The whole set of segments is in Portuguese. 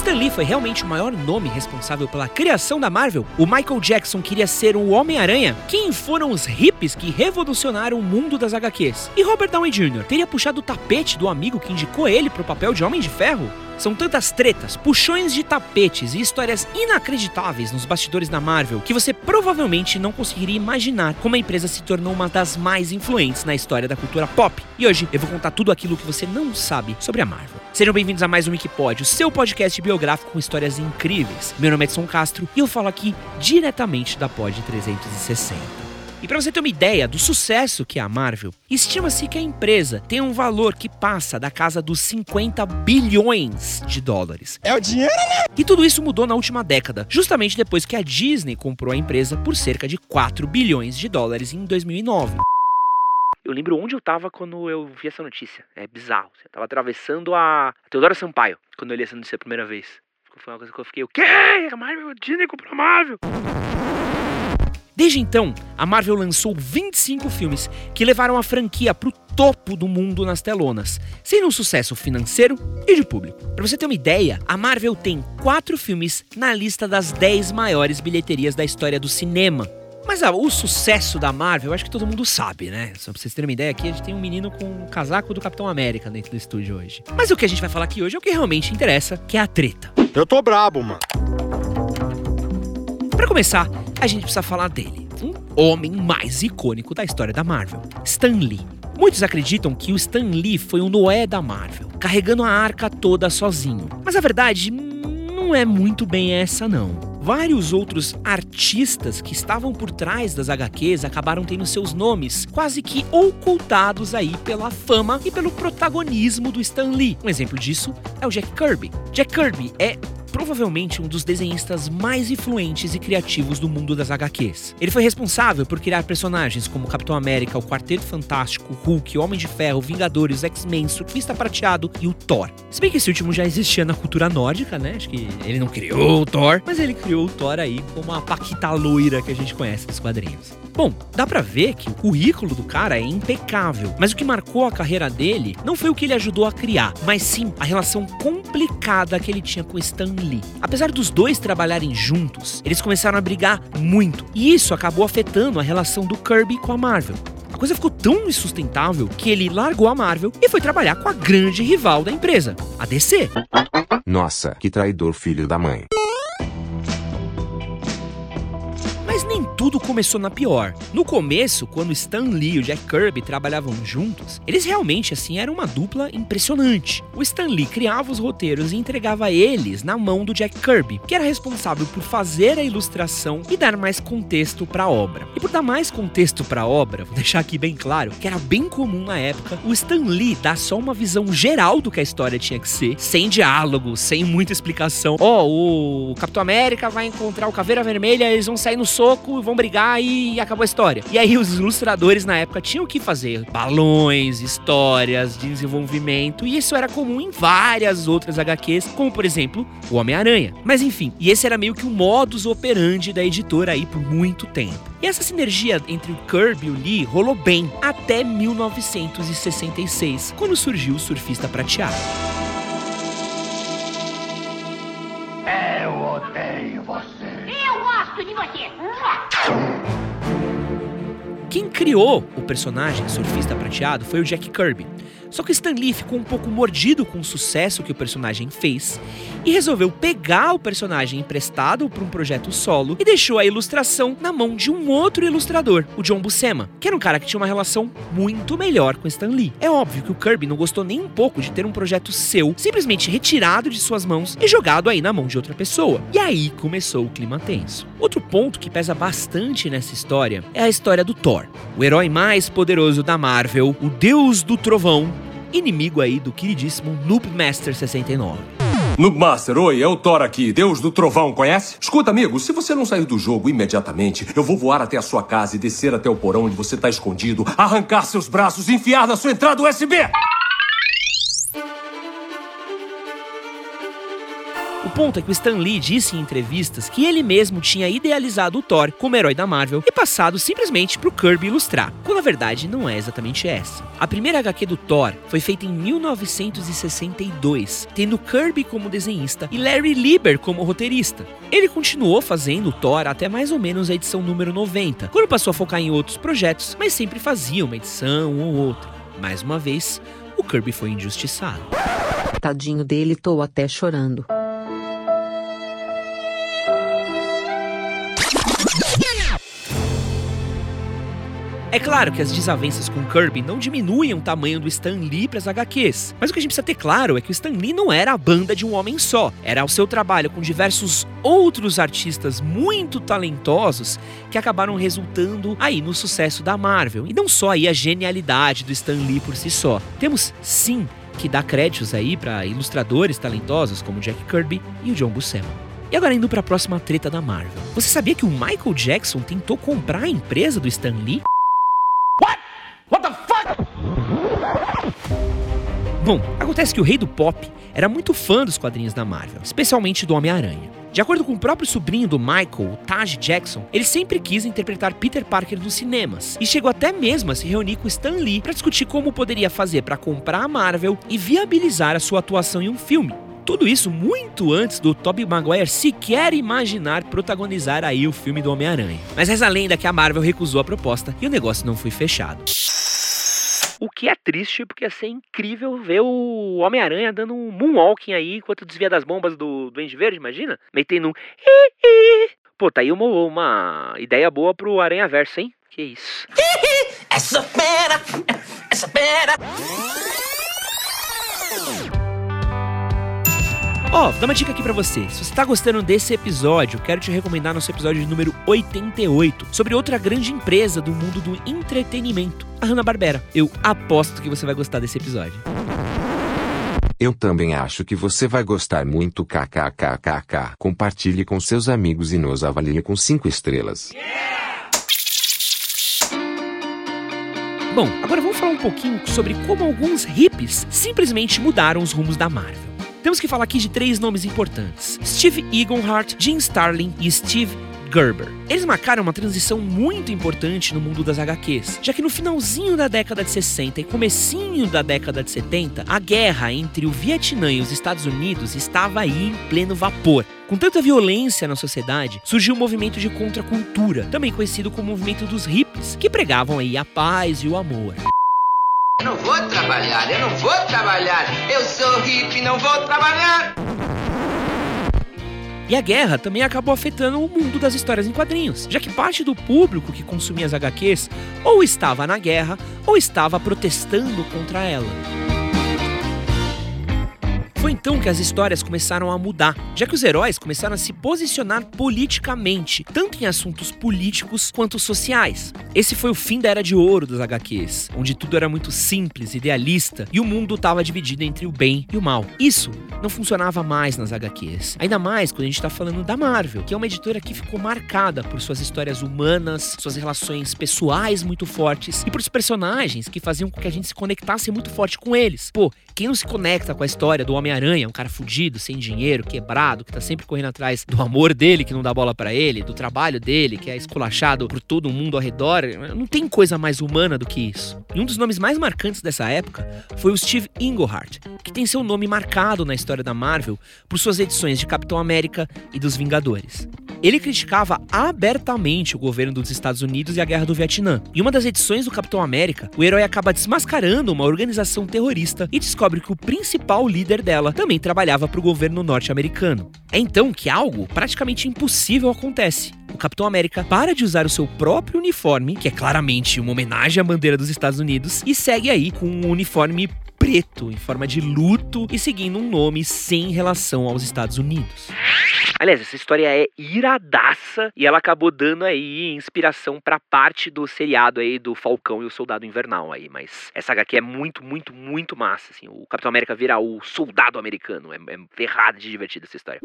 Stan Lee foi realmente o maior nome responsável pela criação da Marvel? O Michael Jackson queria ser o Homem-Aranha? Quem foram os hippies que revolucionaram o mundo das HQs? E Robert Downey Jr. teria puxado o tapete do amigo que indicou ele para o papel de Homem de Ferro? São tantas tretas, puxões de tapetes e histórias inacreditáveis nos bastidores da Marvel que você provavelmente não conseguiria imaginar como a empresa se tornou uma das mais influentes na história da cultura pop. E hoje eu vou contar tudo aquilo que você não sabe sobre a Marvel. Sejam bem-vindos a mais um Wikipódio, seu podcast biográfico com histórias incríveis. Meu nome é Edson Castro e eu falo aqui diretamente da Pod 360. E para você ter uma ideia do sucesso que é a Marvel, estima-se que a empresa tem um valor que passa da casa dos 50 bilhões de dólares. É o dinheiro, né? E tudo isso mudou na última década, justamente depois que a Disney comprou a empresa por cerca de 4 bilhões de dólares em 2009. Eu lembro onde eu tava quando eu vi essa notícia. É bizarro. Eu tava atravessando a Teodora Sampaio quando eu li essa notícia a primeira vez. Foi uma coisa que eu fiquei, o quê? A Marvel, a Disney comprou a Marvel. Desde então, a Marvel lançou 25 filmes que levaram a franquia para o topo do mundo nas telonas, sendo um sucesso financeiro e de público. Para você ter uma ideia, a Marvel tem quatro filmes na lista das 10 maiores bilheterias da história do cinema. Mas ah, o sucesso da Marvel, acho que todo mundo sabe, né? Só pra vocês terem uma ideia, aqui a gente tem um menino com um casaco do Capitão América dentro do estúdio hoje. Mas o que a gente vai falar aqui hoje é o que realmente interessa, que é a treta. Eu tô brabo, mano. Para começar, a gente precisa falar dele, um homem mais icônico da história da Marvel, Stan Lee. Muitos acreditam que o Stan Lee foi o Noé da Marvel, carregando a arca toda sozinho. Mas a verdade não é muito bem essa não. Vários outros artistas que estavam por trás das HQs acabaram tendo seus nomes quase que ocultados aí pela fama e pelo protagonismo do Stan Lee. Um exemplo disso é o Jack Kirby. Jack Kirby é provavelmente um dos desenhistas mais influentes e criativos do mundo das HQs. Ele foi responsável por criar personagens como Capitão América, o Quarteto Fantástico, Hulk, Homem de Ferro, Vingadores, X-Men, Surfista Prateado e o Thor. Se bem que esse último já existia na cultura nórdica, né? Acho que ele não criou o Thor, mas ele criou o Thor aí como a paquita loira que a gente conhece nos quadrinhos. Bom, dá pra ver que o currículo do cara é impecável, mas o que marcou a carreira dele não foi o que ele ajudou a criar, mas sim a relação complicada que ele tinha com Stan Lee. Apesar dos dois trabalharem juntos, eles começaram a brigar muito, e isso acabou afetando a relação do Kirby com a Marvel. A coisa ficou tão insustentável que ele largou a Marvel e foi trabalhar com a grande rival da empresa, a DC. Nossa, que traidor filho da mãe. Tudo começou na pior. No começo, quando Stan Lee e o Jack Kirby trabalhavam juntos, eles realmente assim eram uma dupla impressionante. O Stan Lee criava os roteiros e entregava eles na mão do Jack Kirby, que era responsável por fazer a ilustração e dar mais contexto para a obra. E por dar mais contexto para a obra, vou deixar aqui bem claro que era bem comum na época o Stan Lee dar só uma visão geral do que a história tinha que ser, sem diálogo, sem muita explicação. Ó, oh, o Capitão América vai encontrar o Caveira Vermelha, eles vão sair no soco, vão brigar e acabou a história. E aí os ilustradores na época tinham que fazer balões, histórias, desenvolvimento, e isso era comum em várias outras HQs, como por exemplo o Homem-Aranha. Mas enfim, e esse era meio que o modus operandi da editora aí por muito tempo. E essa sinergia entre o Kirby e o Lee rolou bem até 1966, quando surgiu o Surfista Prateado. Criou o personagem Surfista Prateado foi o Jack Kirby. Só que Stan Lee ficou um pouco mordido com o sucesso que o personagem fez e resolveu pegar o personagem emprestado para um projeto solo e deixou a ilustração na mão de um outro ilustrador, o John Buscema, que era um cara que tinha uma relação muito melhor com Stan Lee. É óbvio que o Kirby não gostou nem um pouco de ter um projeto seu simplesmente retirado de suas mãos e jogado aí na mão de outra pessoa. E aí começou o clima tenso. Outro ponto que pesa bastante nessa história é a história do Thor, o herói mais poderoso da Marvel, o deus do trovão, inimigo aí do queridíssimo Noob Master 69. Noobmaster, oi, é o Thor aqui, Deus do Trovão, conhece? Escuta, amigo, se você não sair do jogo imediatamente, eu vou voar até a sua casa e descer até o porão onde você tá escondido, arrancar seus braços e enfiar na sua entrada USB! O ponto é que o Stan Lee disse em entrevistas que ele mesmo tinha idealizado o Thor como herói da Marvel e passado simplesmente pro Kirby ilustrar, quando a verdade não é exatamente essa. A primeira HQ do Thor foi feita em 1962, tendo Kirby como desenhista e Larry Lieber como roteirista. Ele continuou fazendo o Thor até mais ou menos a edição número 90, quando passou a focar em outros projetos, mas sempre fazia uma edição ou outra. Mais uma vez, o Kirby foi injustiçado. Tadinho dele, tô até chorando. É claro que as desavenças com Kirby não diminuem o tamanho do Stan Lee para as HQs, mas o que a gente precisa ter claro é que o Stan Lee não era a banda de um homem só, era o seu trabalho com diversos outros artistas muito talentosos que acabaram resultando aí no sucesso da Marvel, e não só aí a genialidade do Stan Lee por si só. Temos sim que dar créditos aí para ilustradores talentosos como Jack Kirby e o John Buscema. E agora indo para a próxima treta da Marvel. Você sabia que o Michael Jackson tentou comprar a empresa do Stan Lee? Bom, acontece que o rei do pop era muito fã dos quadrinhos da Marvel, especialmente do Homem-Aranha. De acordo com o próprio sobrinho do Michael, Taj Jackson, ele sempre quis interpretar Peter Parker nos cinemas e chegou até mesmo a se reunir com Stan Lee para discutir como poderia fazer para comprar a Marvel e viabilizar a sua atuação em um filme. Tudo isso muito antes do Tobey Maguire sequer imaginar protagonizar aí o filme do Homem-Aranha. Mas reza a lenda que a Marvel recusou a proposta e o negócio não foi fechado. O que é triste, porque ia ser incrível ver o Homem-Aranha dando um moonwalking aí enquanto desvia das bombas do Duende Verde, imagina? Metendo um. Pô, tá aí uma, uma ideia boa pro Aranha Verso, hein? Que isso. Essa fera, essa fera. Ó, oh, dá uma dica aqui pra você. Se você tá gostando desse episódio, quero te recomendar nosso episódio número 88 sobre outra grande empresa do mundo do entretenimento, a Hanna-Barbera. Eu aposto que você vai gostar desse episódio. Eu também acho que você vai gostar muito kkkk. Compartilhe com seus amigos e nos avalie com 5 estrelas. Bom, agora vamos falar um pouquinho sobre como alguns hippies simplesmente mudaram os rumos da Marvel. Temos que falar aqui de três nomes importantes: Steve Eaglehardt, Jim Starlin e Steve Gerber. Eles marcaram uma transição muito importante no mundo das HQs, já que no finalzinho da década de 60 e comecinho da década de 70, a guerra entre o Vietnã e os Estados Unidos estava aí em pleno vapor. Com tanta violência na sociedade, surgiu o um movimento de contracultura, também conhecido como movimento dos hippies, que pregavam aí a paz e o amor. Vou trabalhar, eu não vou trabalhar. Eu sou hippie, não vou trabalhar. E a guerra também acabou afetando o mundo das histórias em quadrinhos, já que parte do público que consumia as HQs ou estava na guerra ou estava protestando contra ela. Foi então que as histórias começaram a mudar, já que os heróis começaram a se posicionar politicamente, tanto em assuntos políticos quanto sociais. Esse foi o fim da era de ouro das HQs, onde tudo era muito simples, idealista e o mundo estava dividido entre o bem e o mal. Isso não funcionava mais nas HQs, ainda mais quando a gente está falando da Marvel, que é uma editora que ficou marcada por suas histórias humanas, suas relações pessoais muito fortes e por personagens que faziam com que a gente se conectasse muito forte com eles. Pô, quem não se conecta com a história do Homem-Aranha, um cara fudido, sem dinheiro, quebrado, que tá sempre correndo atrás do amor dele, que não dá bola para ele, do trabalho dele, que é esculachado por todo mundo ao redor, não tem coisa mais humana do que isso. E um dos nomes mais marcantes dessa época foi o Steve Englehart, que tem seu nome marcado na história da Marvel por suas edições de Capitão América e dos Vingadores. Ele criticava abertamente o governo dos Estados Unidos e a guerra do Vietnã. Em uma das edições do Capitão América, o herói acaba desmascarando uma organização terrorista e descobre que o principal líder dela também trabalhava para o governo norte-americano. É então que algo praticamente impossível acontece. O Capitão América para de usar o seu próprio uniforme, que é claramente uma homenagem à bandeira dos Estados Unidos, e segue aí com um uniforme preto, em forma de luto e seguindo um nome sem relação aos Estados Unidos. Aliás, essa história é iradaça e ela acabou dando aí inspiração para parte do seriado aí do Falcão e o Soldado Invernal aí, mas essa HQ é muito, muito, muito massa, assim. O Capitão América vira o soldado americano, é, é ferrada de divertida essa história.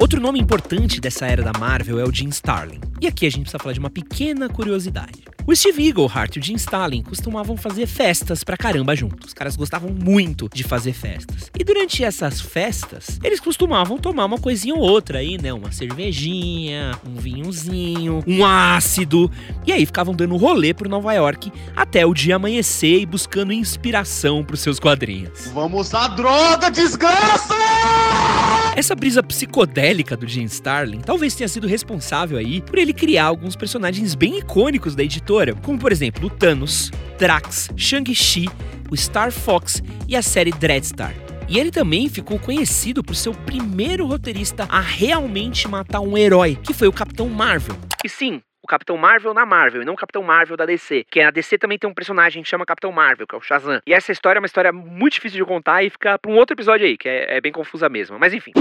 Outro nome importante dessa era da Marvel é o Jim Starlin. E aqui a gente precisa falar de uma pequena curiosidade. O O Steve Eaglehart e o Jim Stalin costumavam fazer festas pra caramba juntos. Os caras gostavam muito de fazer festas. E durante essas festas, eles costumavam tomar uma coisinha ou outra aí, né? Uma cervejinha, um vinhozinho, um ácido. E aí ficavam dando rolê pro Nova York até o dia amanhecer e buscando inspiração pros seus quadrinhos. Vamos usar droga, desgraça! Essa brisa psicodélica do Jim Starlin talvez tenha sido responsável aí por ele criar alguns personagens bem icônicos da editora, como por exemplo o Thanos, Drax, Shang-Chi, o Star Fox e a série Dreadstar. E ele também ficou conhecido por ser o primeiro roteirista a realmente matar um herói, que foi o Capitão Marvel. E sim, o Capitão Marvel na Marvel, e não o Capitão Marvel da DC. Que a DC também tem um personagem que chama Capitão Marvel, que é o Shazam. E essa história é uma história muito difícil de contar e fica pra um outro episódio aí, que é, é bem confusa mesmo. Mas enfim.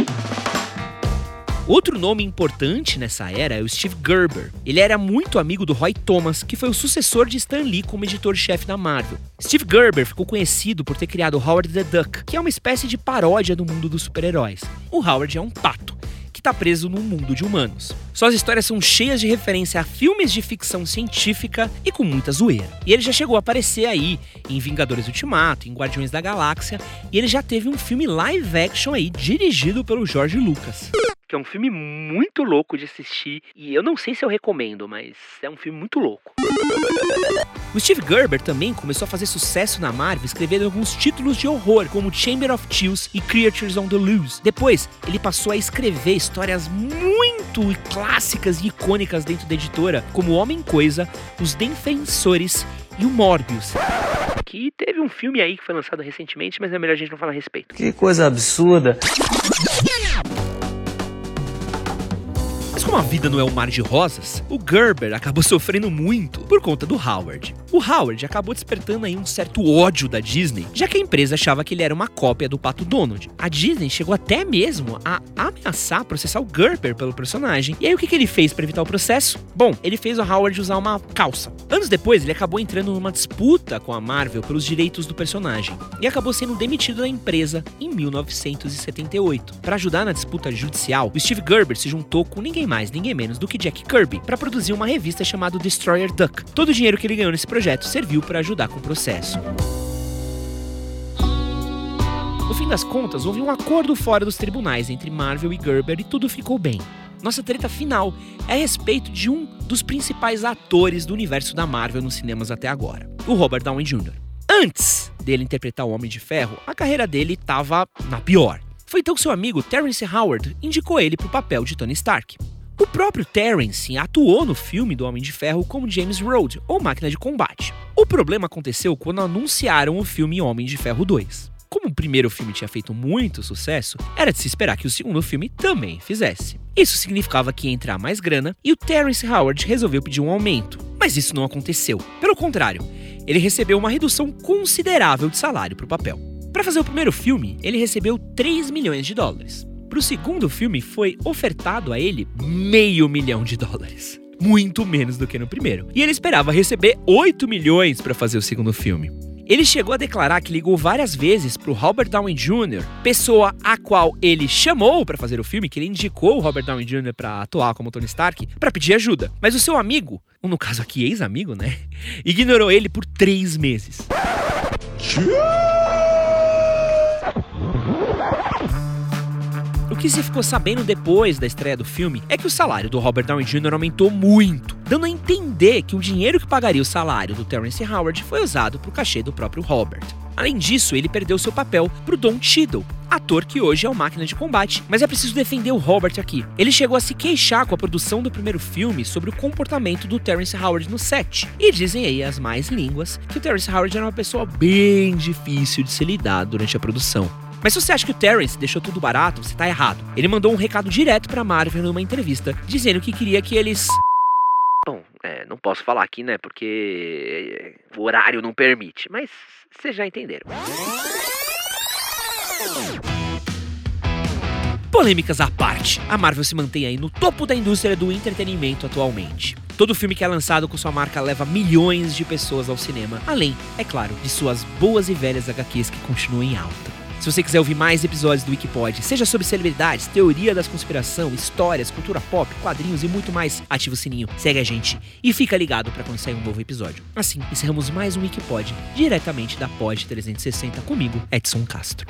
Outro nome importante nessa era é o Steve Gerber. Ele era muito amigo do Roy Thomas, que foi o sucessor de Stan Lee como editor-chefe da Marvel. Steve Gerber ficou conhecido por ter criado Howard the Duck, que é uma espécie de paródia do mundo dos super-heróis. O Howard é um pato que está preso num mundo de humanos. Suas histórias são cheias de referência a filmes de ficção científica e com muita zoeira. E ele já chegou a aparecer aí em Vingadores Ultimato, em Guardiões da Galáxia, e ele já teve um filme live action aí dirigido pelo George Lucas que é um filme muito louco de assistir e eu não sei se eu recomendo, mas é um filme muito louco. O Steve Gerber também começou a fazer sucesso na Marvel escrevendo alguns títulos de horror, como Chamber of Chills e Creatures on the Loose. Depois, ele passou a escrever histórias muito clássicas e icônicas dentro da editora, como Homem-Coisa, Os Defensores e o Morbius. Que teve um filme aí que foi lançado recentemente, mas é melhor a gente não falar a respeito. Que coisa absurda. Como a vida não é um mar de rosas, o Gerber acabou sofrendo muito por conta do Howard. O Howard acabou despertando aí um certo ódio da Disney, já que a empresa achava que ele era uma cópia do Pato Donald. A Disney chegou até mesmo a ameaçar processar o Gerber pelo personagem. E aí o que, que ele fez para evitar o processo? Bom, ele fez o Howard usar uma calça. Anos depois, ele acabou entrando numa disputa com a Marvel pelos direitos do personagem e acabou sendo demitido da empresa em 1978. Para ajudar na disputa judicial, o Steve Gerber se juntou com ninguém mais, ninguém menos do que Jack Kirby para produzir uma revista chamada Destroyer Duck. Todo o dinheiro que ele ganhou nesse projeto serviu para ajudar com o processo. No fim das contas, houve um acordo fora dos tribunais entre Marvel e Gerber e tudo ficou bem. Nossa treta final é a respeito de um dos principais atores do universo da Marvel nos cinemas até agora, o Robert Downey Jr. Antes dele interpretar o Homem de Ferro, a carreira dele estava na pior. Foi então que seu amigo Terrence Howard indicou ele para o papel de Tony Stark. O próprio Terrence atuou no filme do Homem de Ferro como James Rhodes, ou Máquina de Combate. O problema aconteceu quando anunciaram o filme Homem de Ferro 2. Como o primeiro filme tinha feito muito sucesso, era de se esperar que o segundo filme também fizesse. Isso significava que ia entrar mais grana e o Terrence Howard resolveu pedir um aumento. Mas isso não aconteceu. Pelo contrário, ele recebeu uma redução considerável de salário para o papel. Para fazer o primeiro filme, ele recebeu 3 milhões de dólares. Para o segundo filme, foi ofertado a ele meio milhão de dólares. Muito menos do que no primeiro. E ele esperava receber 8 milhões para fazer o segundo filme. Ele chegou a declarar que ligou várias vezes para o Robert Downey Jr., pessoa a qual ele chamou para fazer o filme, que ele indicou o Robert Downey Jr. para atuar como Tony Stark, para pedir ajuda. Mas o seu amigo, ou no caso aqui ex-amigo, né, ignorou ele por três meses. Que se ficou sabendo depois da estreia do filme é que o salário do Robert Downey Jr. aumentou muito, dando a entender que o dinheiro que pagaria o salário do Terrence Howard foi usado para o cachê do próprio Robert. Além disso, ele perdeu seu papel para o Don Cheadle, ator que hoje é o máquina de combate. Mas é preciso defender o Robert aqui. Ele chegou a se queixar com a produção do primeiro filme sobre o comportamento do Terrence Howard no set. E dizem aí as mais línguas que o Terrence Howard era uma pessoa bem difícil de se lidar durante a produção. Mas se você acha que o Terrence deixou tudo barato, você tá errado. Ele mandou um recado direto pra Marvel numa entrevista, dizendo que queria que eles. Bom, é, não posso falar aqui, né? Porque o horário não permite. Mas vocês já entenderam. Polêmicas à parte, a Marvel se mantém aí no topo da indústria do entretenimento atualmente. Todo filme que é lançado com sua marca leva milhões de pessoas ao cinema, além, é claro, de suas boas e velhas HQs que continuam em alta. Se você quiser ouvir mais episódios do Wikipod, seja sobre celebridades, teoria das conspiração, histórias, cultura pop, quadrinhos e muito mais, ativa o sininho, segue a gente e fica ligado para quando sair um novo episódio. Assim, encerramos mais um Wikipod diretamente da Pod 360 comigo, Edson Castro.